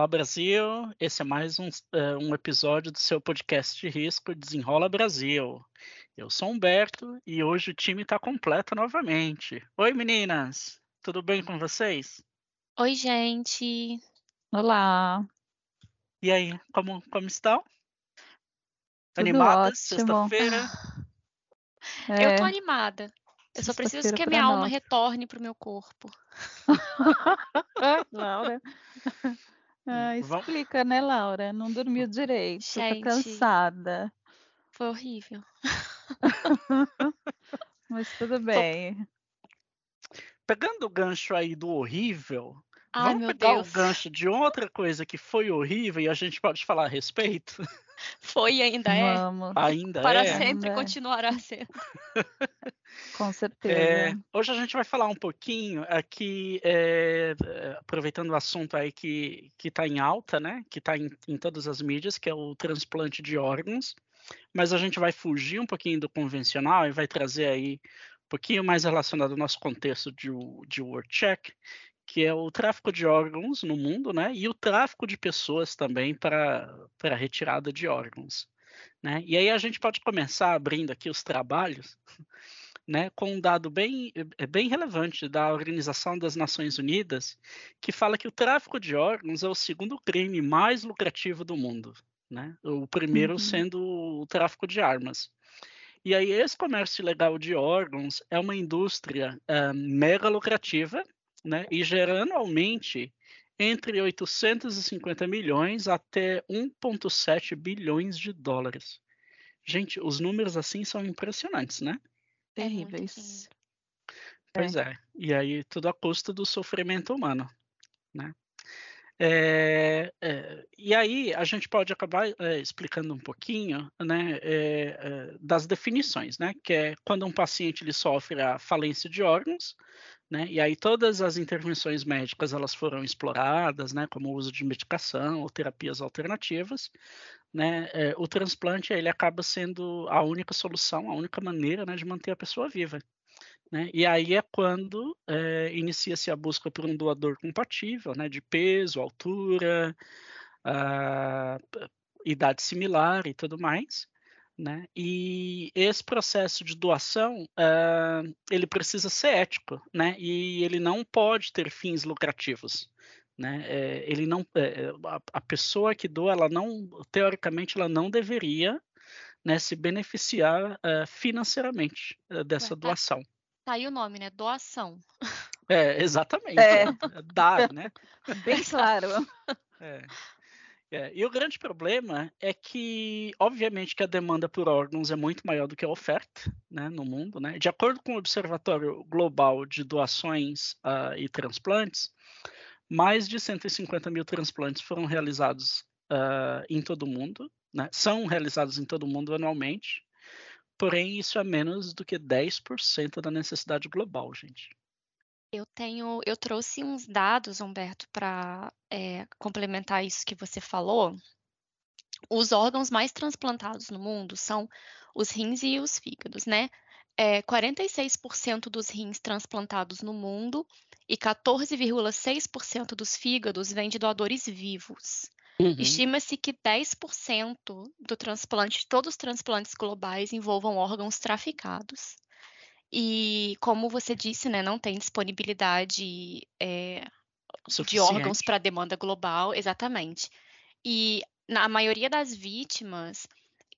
Olá Brasil, esse é mais um, uh, um episódio do seu podcast de risco Desenrola Brasil. Eu sou Humberto e hoje o time está completo novamente. Oi meninas, tudo bem com vocês? Oi gente, olá. E aí, como, como estão? Tudo Animadas? Sexta-feira? É. Eu tô animada. Eu só preciso que a minha alma retorne pro meu corpo. Laura. Ah, explica, né, Laura? Não dormiu direito, Gente, tá cansada. Foi horrível. Mas tudo bem. Pegando o gancho aí do horrível, Ai, vamos pegar Deus. o gancho de outra coisa que foi horrível e a gente pode falar a respeito? Foi e ainda é. Vamos. Ainda Para é. sempre Ainda é. continuará sendo. Com certeza. É, hoje a gente vai falar um pouquinho aqui, é, é, aproveitando o assunto aí que está em alta, né? Que está em, em todas as mídias, que é o transplante de órgãos. Mas a gente vai fugir um pouquinho do convencional e vai trazer aí um pouquinho mais relacionado ao nosso contexto de, de World Check, que é o tráfico de órgãos no mundo, né? E o tráfico de pessoas também para retirada de órgãos, né? E aí a gente pode começar abrindo aqui os trabalhos, né? Com um dado bem é bem relevante da Organização das Nações Unidas, que fala que o tráfico de órgãos é o segundo crime mais lucrativo do mundo, né? O primeiro Uhum. sendo o tráfico de armas. E aí esse comércio ilegal de órgãos é uma indústria ah, mega lucrativa né, e gera anualmente entre 850 milhões até 1,7 bilhões de dólares. Gente, os números assim são impressionantes, né? É Terríveis. Pois é. E aí tudo a custo do sofrimento humano, né? É, é, e aí a gente pode acabar é, explicando um pouquinho, né, é, é, das definições, né, que é quando um paciente ele sofre a falência de órgãos, né, e aí todas as intervenções médicas elas foram exploradas, né, como o uso de medicação ou terapias alternativas, né, é, o transplante ele acaba sendo a única solução, a única maneira, né, de manter a pessoa viva. Né? E aí é quando é, inicia-se a busca por um doador compatível, né, de peso, altura, ah, idade similar e tudo mais. Né? E esse processo de doação, ah, ele precisa ser ético, né? E ele não pode ter fins lucrativos, né? É, ele não, é, a, a pessoa que doa, ela não, teoricamente, ela não deveria, né, se beneficiar ah, financeiramente ah, dessa Ué, tá. doação. Tá aí o nome, né? Doação. É, exatamente. É. né? Dar, né? Bem claro. É. É, E o grande problema é que, obviamente, que a demanda por órgãos é muito maior do que a oferta né, no mundo. Né? De acordo com o Observatório Global de Doações ah, e Transplantes, mais de 150 mil transplantes foram realizados ah, em todo o mundo, né? são realizados em todo o mundo anualmente, porém isso é menos do que 10% da necessidade global, gente. Eu tenho, eu trouxe uns dados, Humberto, para complementar isso que você falou. Os órgãos mais transplantados no mundo são os rins e os fígados, né? É, 46% dos rins transplantados no mundo e 14,6% dos fígados vêm de doadores vivos. Uhum. Estima-se que 10% do transplante, todos os transplantes globais envolvam órgãos traficados. E como você disse, né, não tem disponibilidade é, de órgãos para demanda global, exatamente. E na maioria das vítimas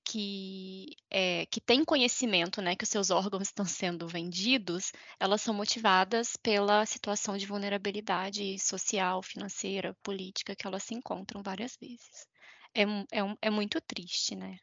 que, é, que têm conhecimento, né, que os seus órgãos estão sendo vendidos, elas são motivadas pela situação de vulnerabilidade social, financeira, política que elas se encontram várias vezes. É, é, é muito triste, né?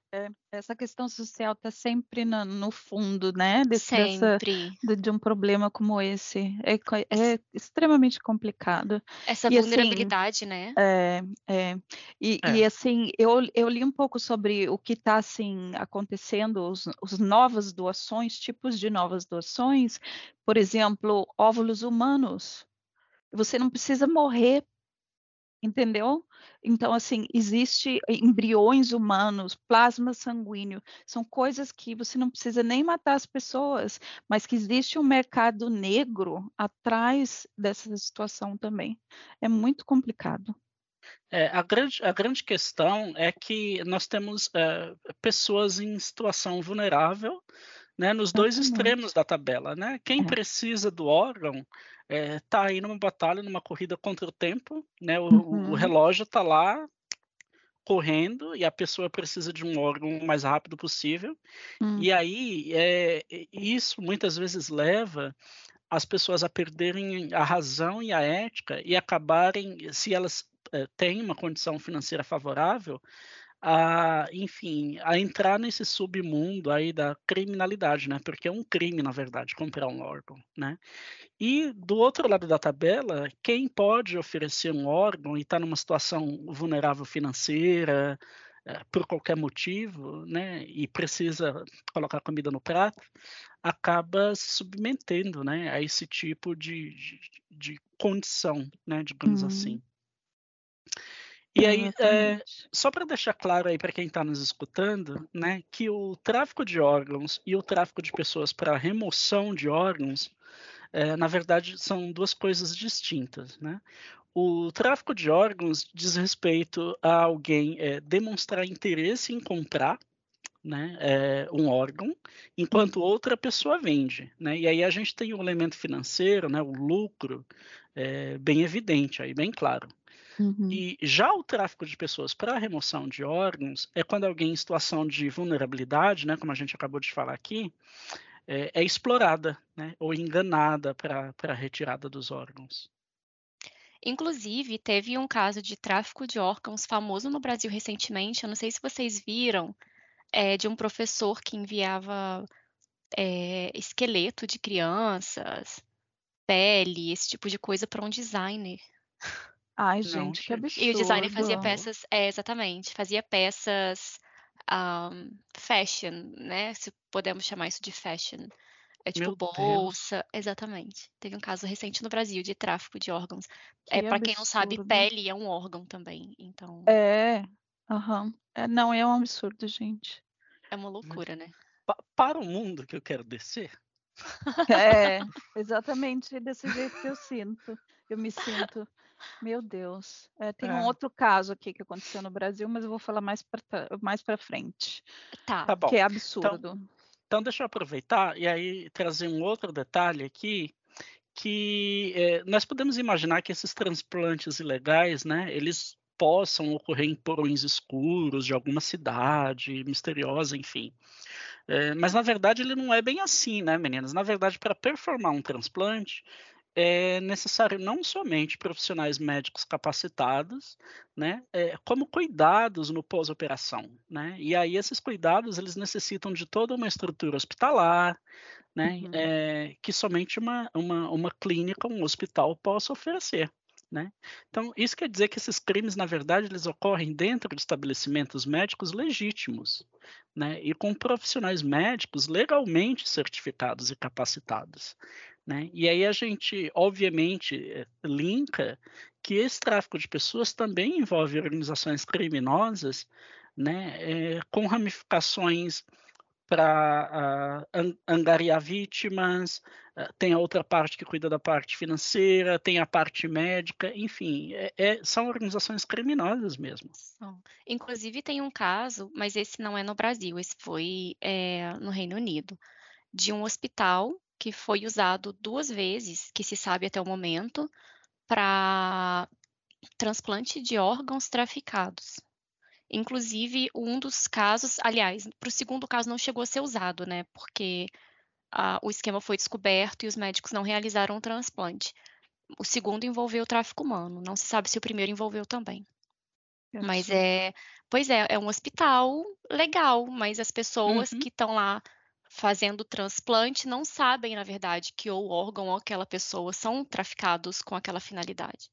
Essa questão social está sempre na- no fundo, né? Desse, dessa, Sempre. de, de um problema como esse. É, é extremamente complicado. Essa E, assim, vulnerabilidade, né? É, é. E, É. e, assim, eu, eu li um pouco sobre o que está assim, acontecendo, os, os novas doações, tipos de novas doações, por exemplo, óvulos humanos. Você não precisa morrer Entendeu? Então, assim, existe embriões humanos, plasma sanguíneo, são coisas que você não precisa nem matar as pessoas, mas que existe um mercado negro atrás dessa situação também. É muito complicado. É, a, grande, a grande questão é que nós temos é, pessoas em situação vulnerável né, nos dois extremos da tabela. Né? Quem é. precisa do órgão é, aí numa batalha, numa corrida contra o tempo, né? o, uhum. o relógio está lá correndo e a pessoa precisa de um órgão o mais rápido possível. Hum. E aí, é, isso muitas vezes leva as pessoas a perderem a razão e a ética e acabarem, se elas é, têm uma condição financeira favorável, a, enfim, a entrar nesse submundo aí da criminalidade, né? Porque é um crime, na verdade, comprar um órgão, né? E do outro lado da tabela, quem pode oferecer um órgão e está numa situação vulnerável financeira, é, por qualquer motivo, né, e precisa colocar comida no prato, acaba se submetendo, né, a esse tipo de, de, de condição, né, digamos assim. E aí, é, só para deixar claro aí para quem está nos escutando, né, que o tráfico de órgãos e o tráfico de pessoas para remoção de órgãos é, na verdade, são duas coisas distintas. Né? O tráfico de órgãos diz respeito a alguém é, demonstrar interesse em comprar né, é, um órgão, enquanto outra pessoa vende. Né? E aí a gente tem o elemento financeiro, né, o lucro, é, bem evidente, aí bem claro. Uhum. E já o tráfico de pessoas para remoção de órgãos é quando alguém em situação de vulnerabilidade, né, como a gente acabou de falar aqui, é, é explorada né, ou enganada para a retirada dos órgãos. Inclusive, teve um caso de tráfico de órgãos famoso no Brasil recentemente. Eu não sei se vocês viram, é, de um professor que enviava é, esqueleto de crianças, pele, esse tipo de coisa para um designer. Ai, gente, que absurdo. E o designer fazia peças, é, exatamente, fazia peças um, fashion, né? Se podemos chamar isso de fashion. É tipo Meu bolsa, Deus. exatamente. Teve um caso recente no Brasil de tráfico de órgãos. Que é para quem não sabe, pele é um órgão também. Então. É. Uhum. é. Não é um absurdo, gente. É uma loucura, né? Pa para o mundo que eu quero descer. É, exatamente desse jeito que eu sinto. Eu me sinto. Meu Deus. É, tem um é. outro caso aqui que aconteceu no Brasil, mas eu vou falar mais para mais para frente. Tá. Tá bom. Que é Então, absurdo. então deixa eu aproveitar e aí trazer um outro detalhe aqui, que é, nós podemos imaginar que esses transplantes ilegais, né, eles possam ocorrer em porões escuros de alguma cidade misteriosa, enfim. É, mas na verdade ele não é bem assim, né, meninas? Na verdade, para performar um transplante, é necessário não somente profissionais médicos capacitados, né, é, como cuidados no pós-operação, né, e aí esses cuidados eles necessitam de toda uma estrutura hospitalar, né, uhum. é, que somente uma, uma, uma clínica, um hospital possa oferecer. Né? Então, isso quer dizer que esses crimes, na verdade, eles ocorrem dentro de estabelecimentos médicos legítimos, né? e com profissionais médicos legalmente certificados e capacitados. Né? E aí a gente, obviamente, eh, linka que esse tráfico de pessoas também envolve organizações criminosas, né, é, com ramificações para uh, angariar vítimas, uh, tem a outra parte que cuida da parte financeira, tem a parte médica, enfim, é, é, são organizações criminosas mesmo. Inclusive tem um caso, mas esse não é no Brasil, esse foi é, no Reino Unido, de um hospital que foi usado duas vezes, que se sabe até o momento, para transplante de órgãos traficados. Inclusive, um dos casos, aliás, para o segundo caso não chegou a ser usado, né? Porque ah, o esquema foi descoberto e os médicos não realizaram o transplante. O segundo envolveu o tráfico humano. Não se sabe se o primeiro envolveu também. Mas é, pois é, é um hospital legal, mas as pessoas uhum. que estão lá fazendo transplante não sabem, na verdade, que o órgão ou aquela pessoa são traficados com aquela finalidade.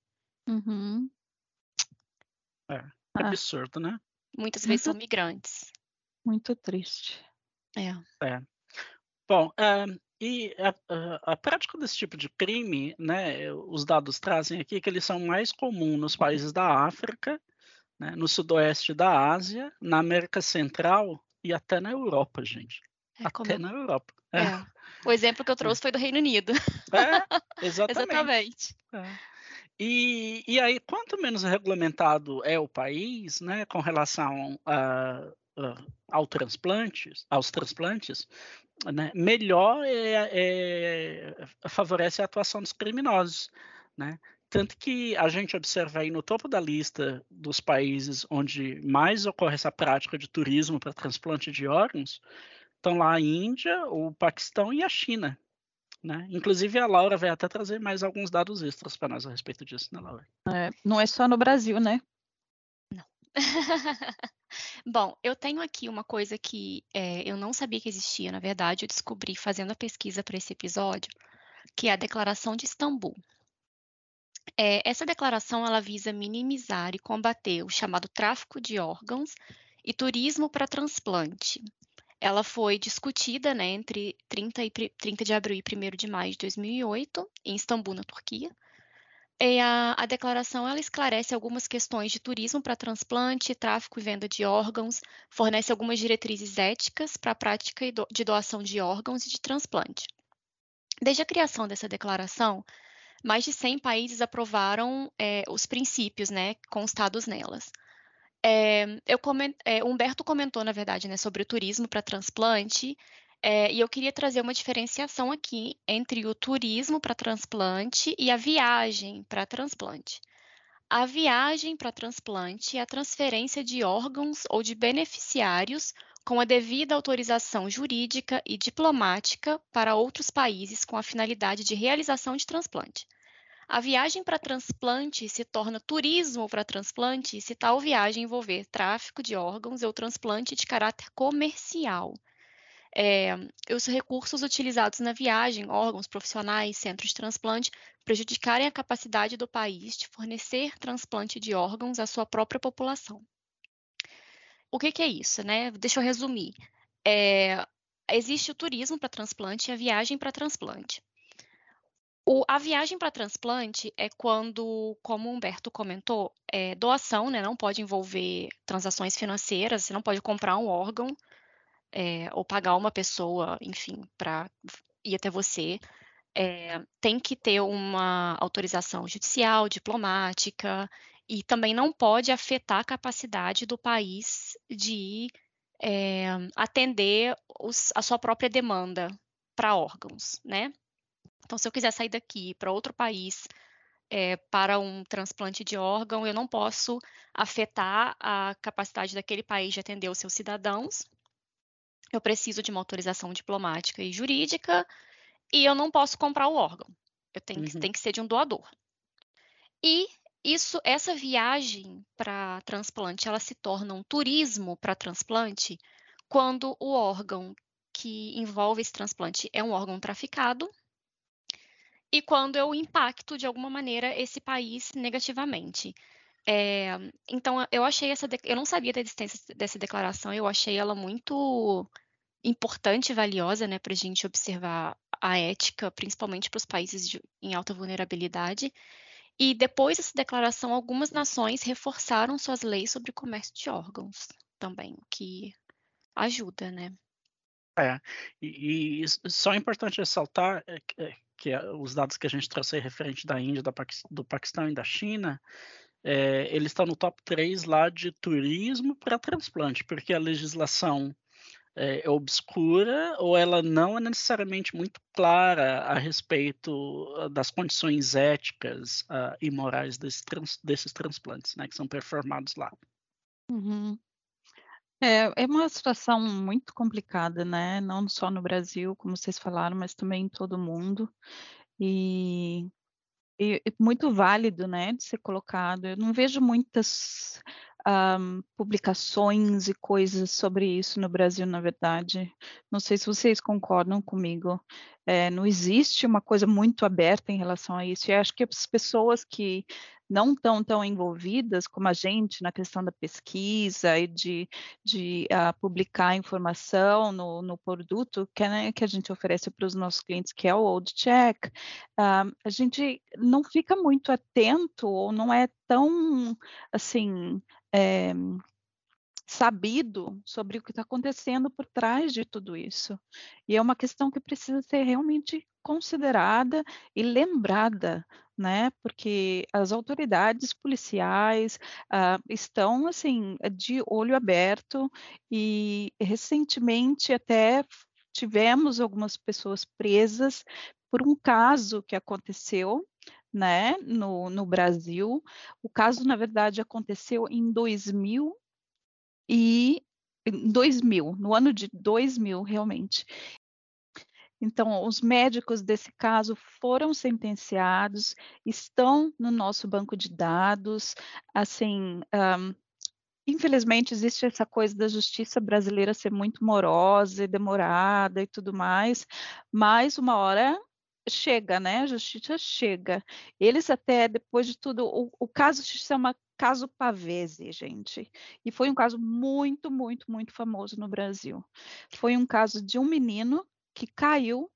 Uhum. É, ah. absurdo, né? Muitas vezes são migrantes. Muito triste. É. é. Bom, é, e a, a, a, prática desse tipo de crime, né, os dados trazem aqui que eles são mais comuns nos países da África, né, no sudoeste da Ásia, na América Central e até na Europa, gente. É Até na Europa. É. é. O exemplo que eu trouxe foi do Reino Unido. É, exatamente. exatamente. É. E, e aí, quanto menos regulamentado é o país, né, com relação a, a, ao transplantes, aos transplantes, né, melhor é, é, favorece a atuação dos criminosos, né? Tanto que a gente observa aí no topo da lista dos países onde mais ocorre essa prática de turismo para transplante de órgãos, estão lá a Índia, o Paquistão e a China. Né? Inclusive a Laura vai até trazer mais alguns dados extras para nós a respeito disso, né, Laura? É, não é só no Brasil, né? Não. Bom, eu tenho aqui uma coisa que é, eu não sabia que existia, na verdade, eu descobri fazendo a pesquisa para esse episódio, que é a Declaração de Istambul. É, essa declaração ela visa minimizar e combater o chamado tráfico de órgãos e turismo para transplante. Ela foi discutida né, entre 30, e, 30 de abril e 1 de maio de 2008, em Istambul, na Turquia. E a, a declaração ela esclarece algumas questões de turismo para transplante, tráfico e venda de órgãos, fornece algumas diretrizes éticas para a prática de doação de órgãos e de transplante. Desde a criação dessa declaração, mais de 100 países aprovaram é, os princípios né, constados nelas. É, eu coment, é, Humberto comentou, na verdade, né, sobre o turismo para transplante, e eu queria trazer uma diferenciação aqui entre o turismo para transplante e a viagem para transplante. A viagem para transplante é a transferência de órgãos ou de beneficiários com a devida autorização jurídica e diplomática para outros países com a finalidade de realização de transplante. A viagem para transplante se torna turismo para transplante se tal viagem envolver tráfico de órgãos ou transplante de caráter comercial. É, os recursos utilizados na viagem, órgãos profissionais, centros de transplante, prejudicarem a capacidade do país de fornecer transplante de órgãos à sua própria população. O que, que é isso, né? Deixa eu resumir. É, existe o turismo para transplante e a viagem para transplante. O, a viagem para transplante é quando, como o Humberto comentou, é doação, né? Não pode envolver transações financeiras, você não pode comprar um órgão é, ou pagar uma pessoa, enfim, para ir até você. É, tem que ter uma autorização judicial, diplomática, e também não pode afetar a capacidade do país de é, atender os, a sua própria demanda para órgãos, né? Então, se eu quiser sair daqui para outro país é, para um transplante de órgão, eu não posso afetar a capacidade daquele país de atender os seus cidadãos. Eu preciso de uma autorização diplomática e jurídica e eu não posso comprar o órgão. Eu tenho, uhum. tem que ser de um doador. E isso, essa viagem para transplante, ela se torna um turismo para transplante quando o órgão que envolve esse transplante é um órgão traficado e quando eu impacto de alguma maneira esse país negativamente. É, então, eu achei essa. Eu não sabia da existência dessa declaração, eu achei ela muito importante e valiosa né, para a gente observar a ética, principalmente para os países de, em alta vulnerabilidade. E depois dessa declaração, algumas nações reforçaram suas leis sobre comércio de órgãos também, o que ajuda, né? É, e, e só é importante ressaltar é, é, que os dados que a gente trouxe referente da Índia, da do Paquistão e da China, é, ele está no top 3 lá de turismo para transplante, porque a legislação é, é, obscura ou ela não é necessariamente muito clara a respeito ah, das condições éticas uh, e morais desses, trans, desses transplantes, né, que são performados lá. Uhum. É, é uma situação muito complicada, né? Não só no Brasil, como vocês falaram, mas também em todo mundo. E, e, e muito válido, né, de ser colocado. Eu não vejo muitas um, publicações e coisas sobre isso no Brasil, na verdade. Não sei se vocês concordam comigo. É, não existe uma coisa muito aberta em relação a isso. E acho que as pessoas que não estão tão envolvidas como a gente na questão da pesquisa e de, de uh, publicar informação no, no produto que, né, que a gente oferece para os nossos clientes, que é o Old Check, uh, a gente não fica muito atento ou não é tão assim é, sabido sobre o que está acontecendo por trás de tudo isso. E é uma questão que precisa ser realmente considerada e lembrada né? Porque as autoridades policiais uh, estão assim de olho aberto e recentemente até tivemos algumas pessoas presas por um caso que aconteceu né, no, no Brasil. O caso, na verdade, aconteceu em 2000 e 2000, no ano de 2000, realmente. Então, os médicos desse caso foram sentenciados, estão no nosso banco de dados. Assim, um, infelizmente, existe essa coisa da justiça brasileira ser muito morosa e demorada e tudo mais, mas uma hora chega, né? A justiça chega. Eles até, depois de tudo, o, o caso se chama caso Pavese, gente. E foi um caso muito, muito, muito famoso no Brasil. Foi um caso de um menino que caiu,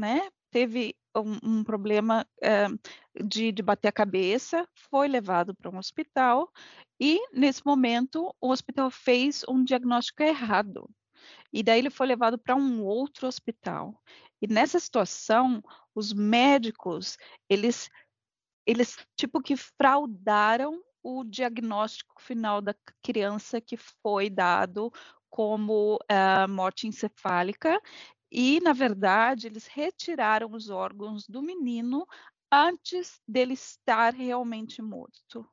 né? Teve um, um problema é, de, de bater a cabeça, foi levado para um hospital e, nesse momento, o hospital fez um diagnóstico errado. E daí ele foi levado para um outro hospital. E nessa situação, os médicos, eles, eles tipo que fraudaram o diagnóstico final da criança que foi dado como uh, morte encefálica e, na verdade, eles retiraram os órgãos do menino antes dele estar realmente morto.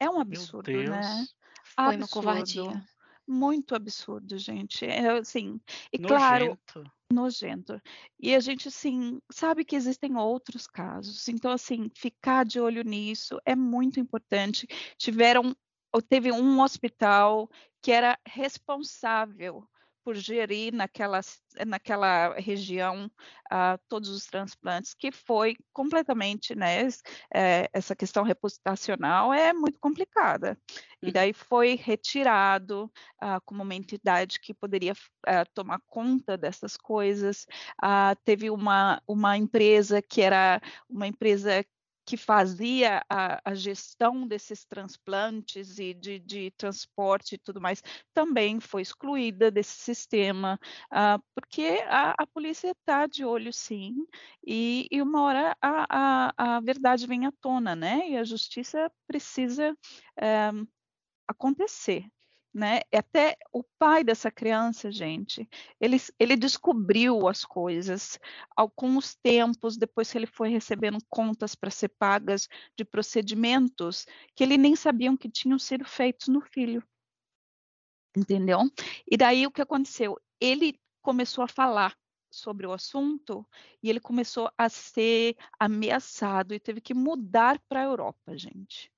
É um absurdo, né? Foi absurdo. uma covardia. Muito absurdo, gente. É assim, e Nojento. claro, nojento. E a gente, assim, sabe que existem outros casos. Então, assim, ficar de olho nisso é muito importante. Tiveram, ou teve um hospital que era responsável por gerir naquela, naquela região uh, todos os transplantes, que foi completamente, né, é, essa questão reputacional é muito complicada. E uhum. daí foi retirado uh, como uma entidade que poderia uh, tomar conta dessas coisas. teve uma, uma empresa que era uma empresa que fazia a, a, gestão desses transplantes e de, de, transporte e tudo mais também foi excluída desse sistema, uh, porque a, a polícia está de olho sim, e, e uma hora a, a, verdade vem à tona, né? E a justiça precisa eh, acontecer né? Até o pai dessa criança, gente, ele, ele descobriu as coisas os tempos, depois que ele foi recebendo contas para ser pagas de procedimentos que ele nem sabiam que tinham sido feitos no filho. Entendeu? E daí o que aconteceu? Ele começou a falar sobre o assunto e ele começou a ser ameaçado e teve que mudar para a Europa, gente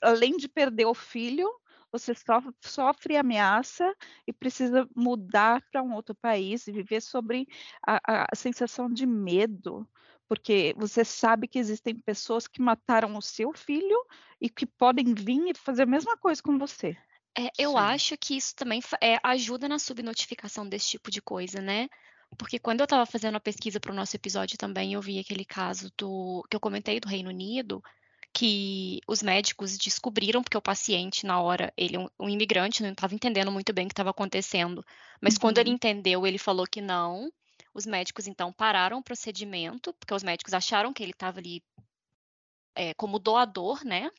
além de perder o filho, você sofre, sofre ameaça e precisa mudar para um outro país e viver sobre a, a, sensação de medo, porque você sabe que existem pessoas que mataram o seu filho e que podem vir e fazer a mesma coisa com você. É, eu Sim. acho que isso também é, ajuda na subnotificação desse tipo de coisa, né? Porque quando eu estava fazendo a pesquisa para o nosso episódio também, eu vi aquele caso do que eu comentei do Reino Unido, que os médicos descobriram, porque o paciente, na hora, ele é um, um imigrante, não estava entendendo muito bem o que estava acontecendo. Mas uhum. quando ele uhum. entendeu, ele falou que não. Os médicos, então, pararam o procedimento, porque os médicos acharam que ele estava ali é, como doador, né?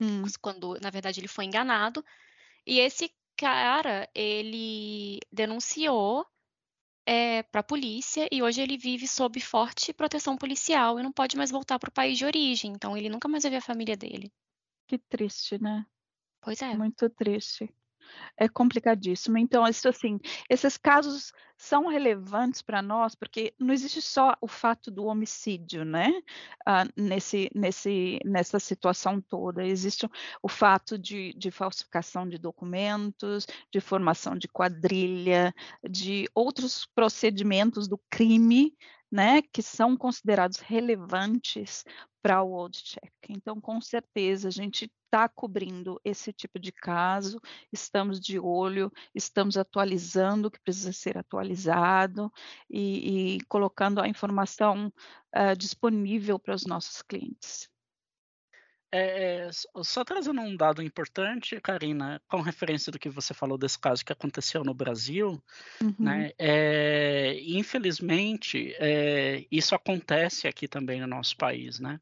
Hum. Quando, na verdade, ele foi enganado. E esse cara, ele denunciou é, para a polícia e hoje ele vive sob forte proteção policial e não pode mais voltar para o país de origem. Então ele nunca mais vai ver a família dele. Que triste, né? Pois é. Muito triste é complicadíssimo. Então, isso assim, esses casos são relevantes para nós porque não existe só o fato do homicídio, né? Uh, nesse, nesse, nessa situação toda, existe o fato de, de falsificação de documentos, de formação de quadrilha, de outros procedimentos do crime né, que são considerados relevantes para o World Check. Então, com certeza, a gente está cobrindo esse tipo de caso, estamos de olho, estamos atualizando o que precisa ser atualizado e, e colocando a informação uh, disponível para os nossos clientes. é, é, só trazendo um dado importante, Karina, com referência do que você falou desse caso que aconteceu no Brasil, uhum. né? É, infelizmente, é, isso acontece aqui também no nosso país, né?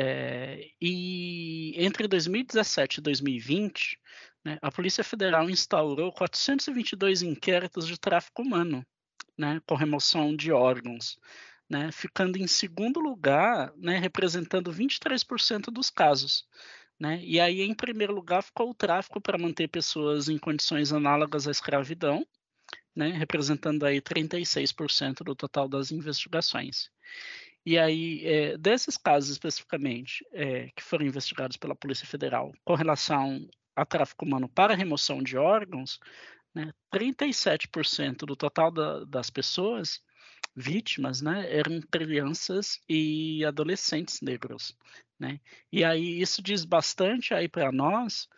É, e entre 2017 e 2020, né, a Polícia Federal instaurou 422 inquéritos de tráfico humano, né, com remoção de órgãos né, ficando em segundo lugar, né, representando 23% dos casos. Né? E aí, em primeiro lugar, ficou o tráfico para manter pessoas em condições análogas à escravidão, né, representando aí 36% do total das investigações. E aí, é, desses casos especificamente, é, que foram investigados pela Polícia Federal com relação a tráfico humano para remoção de órgãos, né, 37% do total da, das pessoas vítimas, né, eram crianças e adolescentes negros, né? E aí isso diz bastante aí para nós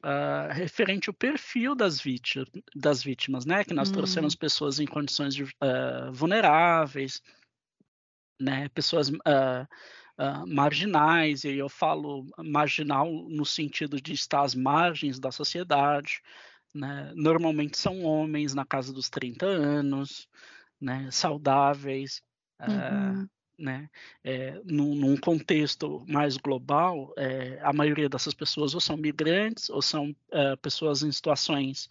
uh, referente ao perfil das vítimas, das vítimas, né? Que nós hum. trouxemos pessoas em condições de, uh, vulneráveis, né? Pessoas uh, marginais, e eu falo marginal no sentido de estar às margens da sociedade, né? Normalmente são homens na casa dos 30 anos, né, saudáveis, uhum. uh, né, é, num, num, contexto mais global, é, a maioria dessas pessoas ou são migrantes ou são uh, pessoas em situações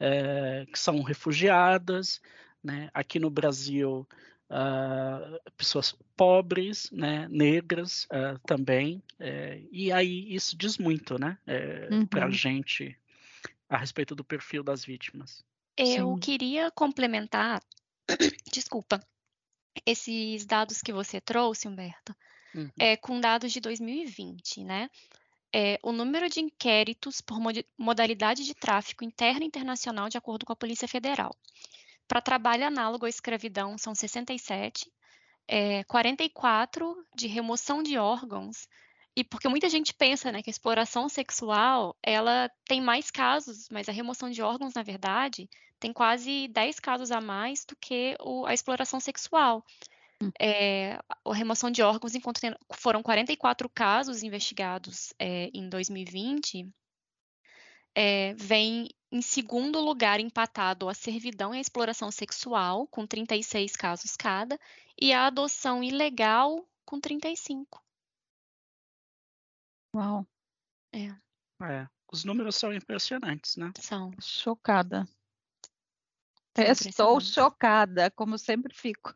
uh, que são refugiadas, né, aqui no Brasil pessoas pobres, né, negras também, e aí isso diz muito, né, uhum. para a gente a respeito do perfil das vítimas. Eu Sim. queria complementar desculpa, esses dados que você trouxe, Humberto, uhum. é com dados de 2020, né? É, o número de inquéritos por modalidade de tráfico interno e internacional, de acordo com a Polícia Federal. Para trabalho análogo à escravidão, são 67, é, 44 de remoção de órgãos, e porque muita gente pensa né, que a exploração sexual ela tem mais casos, mas a remoção de órgãos, na verdade, tem quase 10 casos a mais do que o, a exploração sexual. Hum. É, a remoção de órgãos, enquanto tem, foram 44 casos investigados é, em 2020, é, vem em segundo lugar empatado a servidão e a exploração sexual, com 36 casos cada, e a adoção ilegal, com 35. Uau! É. é. Os números são impressionantes, né? São. Chocada. Estou chocada, como sempre fico.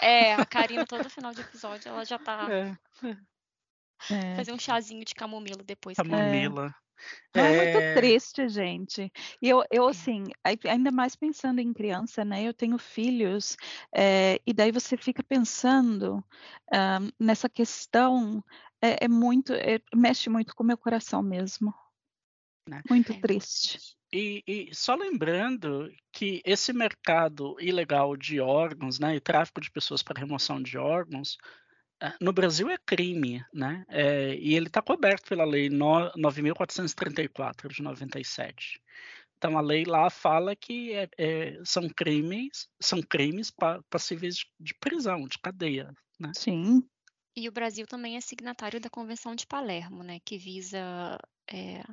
É, a Karina, todo final de episódio, ela já tá. É. é. Fazer um chazinho de camomila depois. Camomila. É. é muito triste, gente. E eu, eu, é. assim, ainda mais pensando em criança, né? Eu tenho filhos, é, e daí você fica pensando um, nessa questão, é, é muito, é, mexe muito com o meu coração mesmo. Né? Muito triste. E, e, só lembrando que esse mercado ilegal de órgãos, né, e tráfico de pessoas para remoção de órgãos, no Brasil é crime, né? É, e ele está coberto pela lei 9.434 de 97. Então a lei lá fala que é, é, são crimes, são crimes passíveis de prisão, de cadeia, né? Sim. E o Brasil também é signatário da Convenção de Palermo, né, que visa é,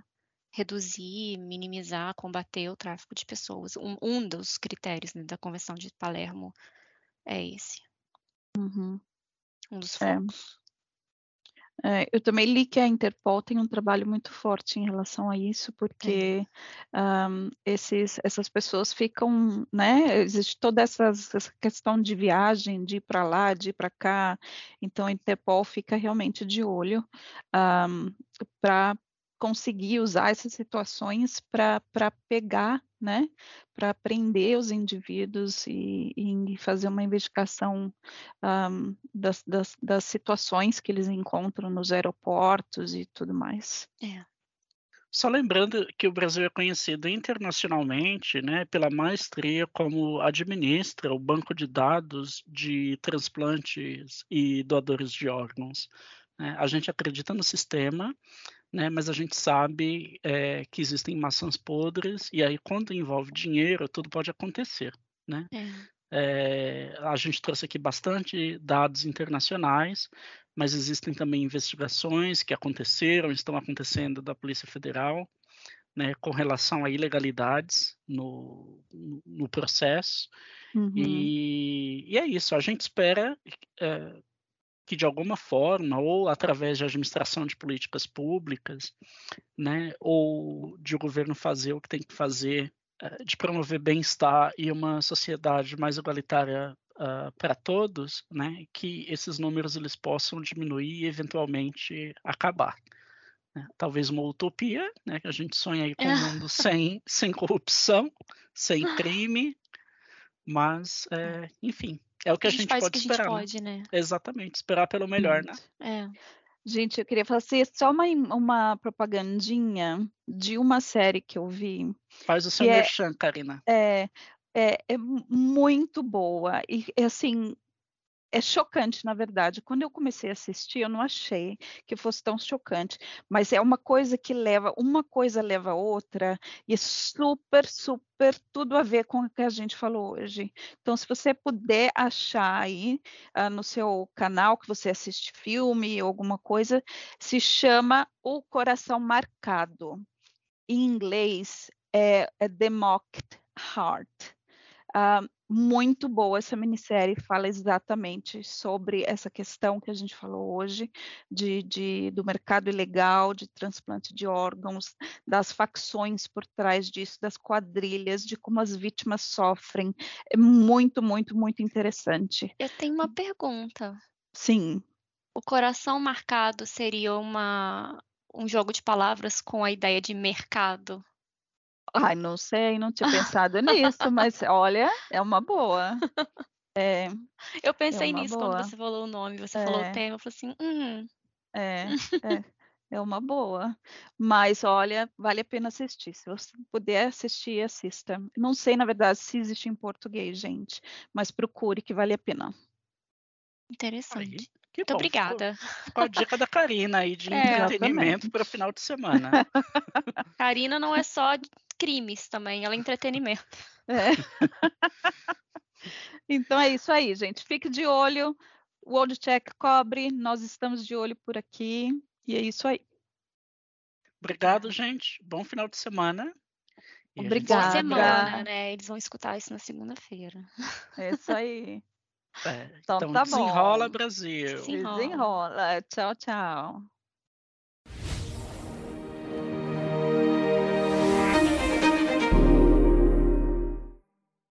reduzir, minimizar, combater o tráfico de pessoas. Um, um dos critérios né, da Convenção de Palermo é esse. Uhum. Um dos é. focos. É. É, eu também li que a Interpol tem um trabalho muito forte em relação a isso, porque um, esses, essas pessoas ficam, né? Existe toda essa, essa questão de viagem, de ir para lá, de ir para cá, então a Interpol fica realmente de olho um, para conseguir usar essas situações para pegar, né, para prender os indivíduos e, e, fazer uma investigação um, das, das, das, situações que eles encontram nos aeroportos e tudo mais. É. Só lembrando que o Brasil é conhecido internacionalmente né, pela maestria como administra o banco de dados de transplantes e doadores de órgãos. Né. A gente acredita no sistema né? Mas a gente sabe é, que existem maçãs podres e aí quando envolve dinheiro tudo pode acontecer, né? É. É, a gente trouxe aqui bastante dados internacionais, mas existem também investigações que aconteceram, estão acontecendo da Polícia Federal, né, com relação a ilegalidades no, no processo. Uhum. E, e, é isso, a gente espera é, que de alguma forma, ou através de administração de políticas públicas, né, ou de o governo fazer o que tem que fazer é, de promover bem-estar e uma sociedade mais igualitária uh, para todos, né, que esses números eles possam diminuir e eventualmente acabar. Né? Talvez uma utopia, né, que a gente sonha aí com um mundo sem, sem corrupção, sem crime, mas, é, enfim, é o que a, a gente, gente pode que esperar. A gente né? pode, né? Exatamente, esperar pelo melhor, né? É. Gente, eu queria fazer só uma, uma propagandinha de uma série que eu vi. Faz o seu é merchan, é, Karina. É, é, é muito boa. E, assim, é chocante, na verdade. Quando eu comecei a assistir, eu não achei que fosse tão chocante, mas é uma coisa que leva, uma coisa leva a outra, e é super, super tudo a ver com o que a gente falou hoje. Então, se você puder achar aí uh, no seu canal que você assiste filme ou alguma coisa, se chama O Coração Marcado. Em inglês é, é The Mocked Heart. Uh, muito boa essa minissérie, fala exatamente sobre essa questão que a gente falou hoje, de, de, do mercado ilegal, de transplante de órgãos, das facções por trás disso, das quadrilhas, de como as vítimas sofrem. É muito, muito, muito interessante. Eu tenho uma pergunta. Sim. O coração marcado seria uma, um jogo de palavras com a ideia de mercado? Ai, não sei, não tinha pensado nisso, mas olha, é uma boa. É, eu pensei é nisso boa. quando você falou o nome, você é. falou o tema, eu falei assim, hum. É, é, é uma boa. Mas olha, vale a pena assistir. Se você puder assistir, assista. Não sei, na verdade, se existe em português, gente, mas procure que vale a pena. Interessante. Aí. Que Muito bom, obrigada. Com a dica da Karina aí de é, entretenimento para o final de semana. Karina não é só crimes também, ela é entretenimento. É. então é isso aí, gente. Fique de olho. O World Check cobre, nós estamos de olho por aqui. E é isso aí. Obrigado, gente. Bom final de semana. Obrigada. Boa semana, né? Eles vão escutar isso na segunda-feira. É isso aí. É, então, então tá desenrola, bom. Brasil. Desenrola. Desenrola. Tchau, tchau.